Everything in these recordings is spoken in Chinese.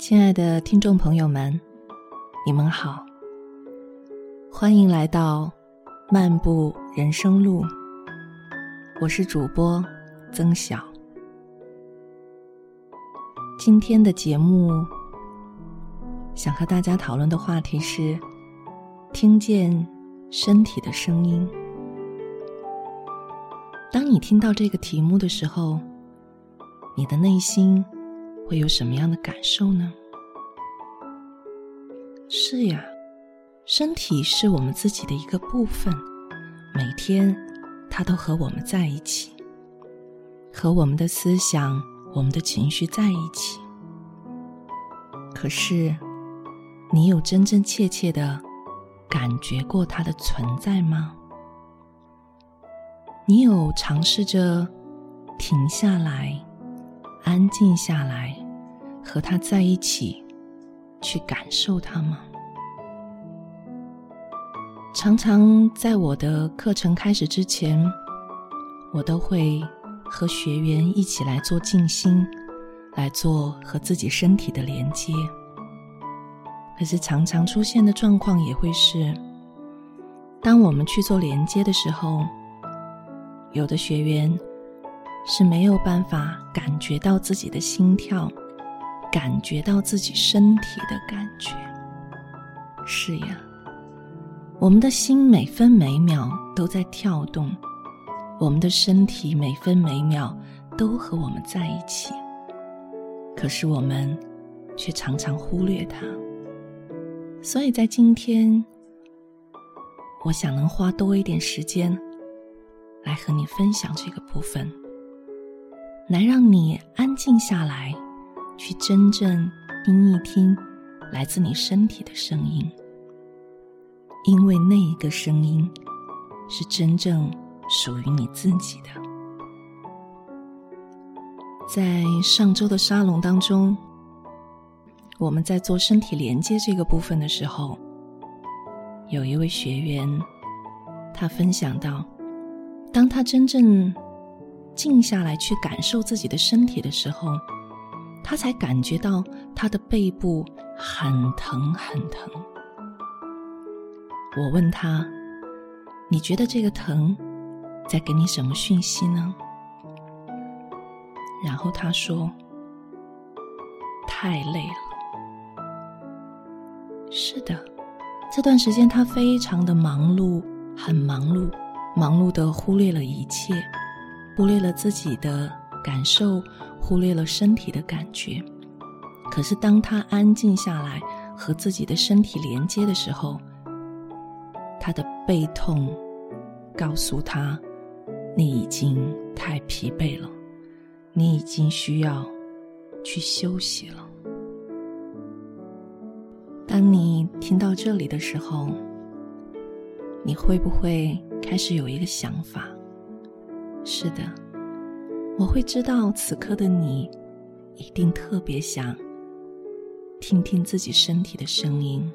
亲爱的听众朋友们，你们好，欢迎来到漫步人生路。我是主播曾晓。今天的节目想和大家讨论的话题是：听见身体的声音。当你听到这个题目的时候，你的内心会有什么样的感受呢？是呀，身体是我们自己的一个部分，每天它都和我们在一起，和我们的思想、我们的情绪在一起。可是，你有真真切切的感觉过它的存在吗？你有尝试着停下来、安静下来，和他在一起？去感受他吗？常常在我的课程开始之前，我都会和学员一起来做静心，来做和自己身体的连接。可是常常出现的状况也会是，当我们去做连接的时候，有的学员是没有办法感觉到自己的心跳。感觉到自己身体的感觉，是呀，我们的心每分每秒都在跳动，我们的身体每分每秒都和我们在一起，可是我们却常常忽略它。所以在今天，我想能花多一点时间来和你分享这个部分，来让你安静下来。去真正听一听来自你身体的声音，因为那一个声音是真正属于你自己的。在上周的沙龙当中，我们在做身体连接这个部分的时候，有一位学员，他分享到，当他真正静下来去感受自己的身体的时候。他才感觉到他的背部很疼很疼。我问他：“你觉得这个疼在给你什么讯息呢？”然后他说：“太累了。”是的，这段时间他非常的忙碌，很忙碌，忙碌的忽略了一切，忽略了自己的感受。忽略了身体的感觉，可是当他安静下来和自己的身体连接的时候，他的背痛告诉他：“你已经太疲惫了，你已经需要去休息了。”当你听到这里的时候，你会不会开始有一个想法？是的。我会知道，此刻的你一定特别想听听自己身体的声音。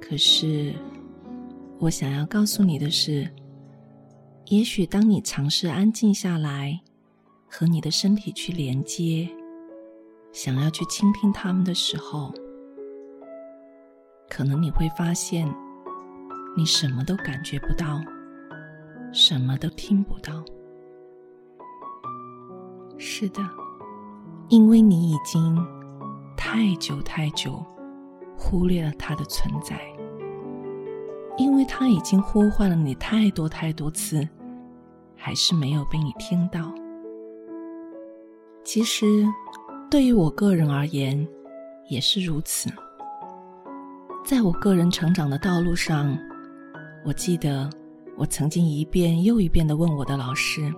可是，我想要告诉你的是，也许当你尝试安静下来，和你的身体去连接，想要去倾听他们的时候，可能你会发现，你什么都感觉不到，什么都听不到。是的，因为你已经太久太久忽略了它的存在，因为它已经呼唤了你太多太多次，还是没有被你听到。其实，对于我个人而言，也是如此。在我个人成长的道路上，我记得我曾经一遍又一遍的问我的老师。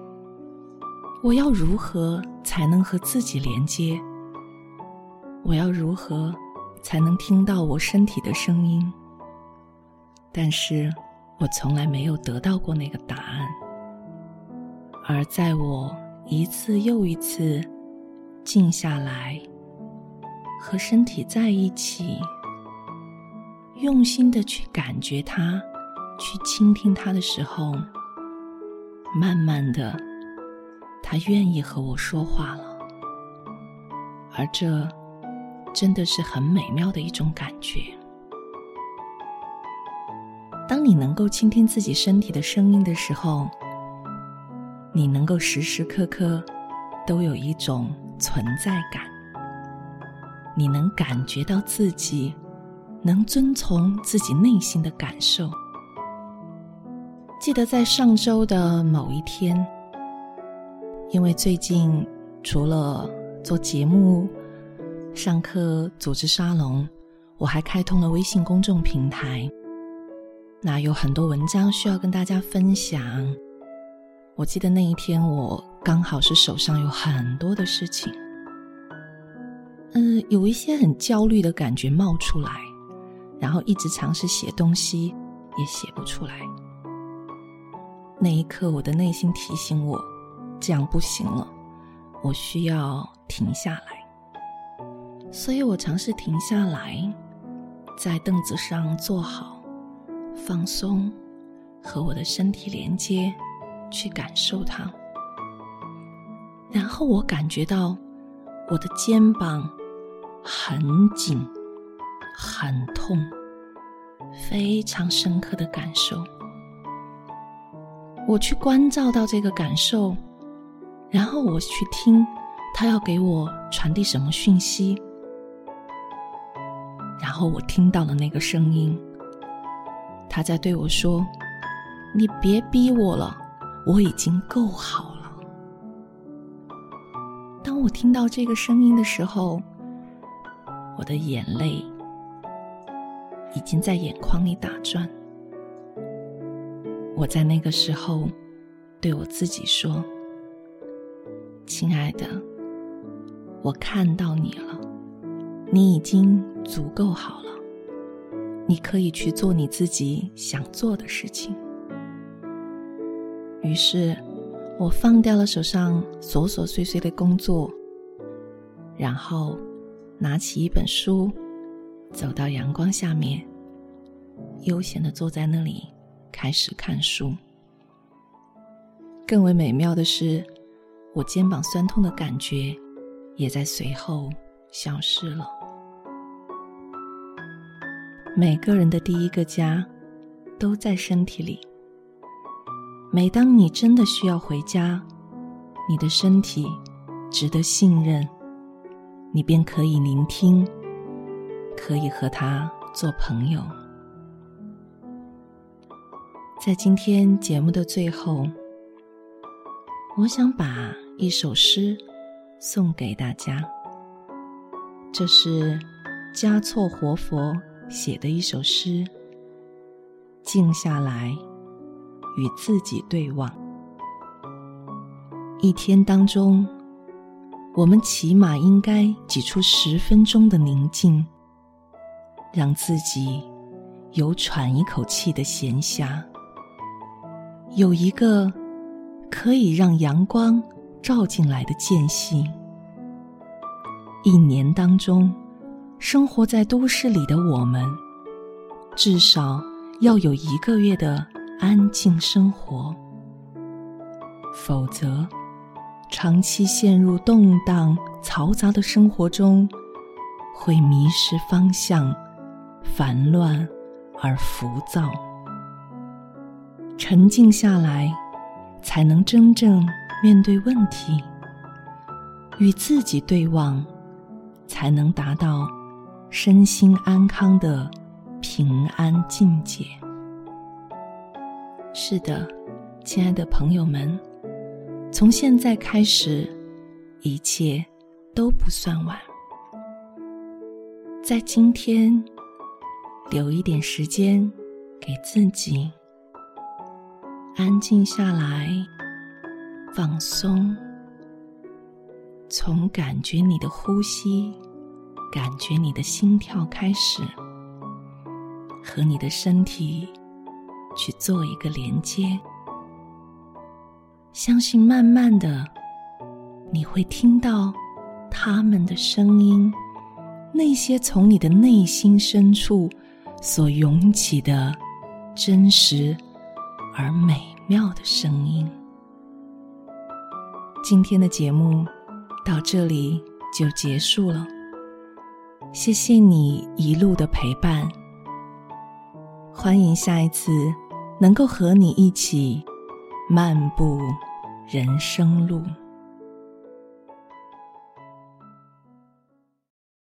我要如何才能和自己连接？我要如何才能听到我身体的声音？但是我从来没有得到过那个答案。而在我一次又一次静下来，和身体在一起，用心的去感觉它，去倾听它的时候，慢慢的。他愿意和我说话了，而这真的是很美妙的一种感觉。当你能够倾听自己身体的声音的时候，你能够时时刻刻都有一种存在感，你能感觉到自己能遵从自己内心的感受。记得在上周的某一天，因为最近除了做节目、上课、组织沙龙，我还开通了微信公众平台。那有很多文章需要跟大家分享。我记得那一天，我刚好是手上有很多的事情，嗯，有一些很焦虑的感觉冒出来，然后一直尝试写东西，也写不出来。那一刻，我的内心提醒我，这样不行了，我需要停下来。所以我尝试停下来，在凳子上坐好。放松，和我的身体连接，去感受它。然后我感觉到我的肩膀很紧、很痛，非常深刻的感受。我去关照到这个感受，然后我去听他要给我传递什么讯息。然后我听到了那个声音。他在对我说：“你别逼我了，我已经够好了。”当我听到这个声音的时候，我的眼泪已经在眼眶里打转。我在那个时候对我自己说：“亲爱的，我看到你了，你已经足够好了。”你可以去做你自己想做的事情。于是，我放掉了手上琐琐碎碎的工作，然后拿起一本书，走到阳光下面，悠闲的坐在那里，开始看书。更为美妙的是，我肩膀酸痛的感觉也在随后消失了。每个人的第一个家，都在身体里。每当你真的需要回家，你的身体值得信任，你便可以聆听，可以和他做朋友。在今天节目的最后，我想把一首诗送给大家，这是嘉措活佛。写的一首诗，静下来，与自己对望。一天当中，我们起码应该挤出十分钟的宁静，让自己有喘一口气的闲暇，有一个可以让阳光照进来的间隙。一年当中。生活在都市里的我们，至少要有一个月的安静生活，否则，长期陷入动荡嘈杂的生活中，会迷失方向，烦乱而浮躁。沉静下来，才能真正面对问题，与自己对望，才能达到。身心安康的平安境界。是的，亲爱的朋友们，从现在开始，一切都不算晚。在今天，留一点时间给自己，安静下来，放松，从感觉你的呼吸。感觉你的心跳开始，和你的身体去做一个连接。相信慢慢的，你会听到他们的声音，那些从你的内心深处所涌起的真实而美妙的声音。今天的节目到这里就结束了。谢谢你一路的陪伴，欢迎下一次能够和你一起漫步人生路。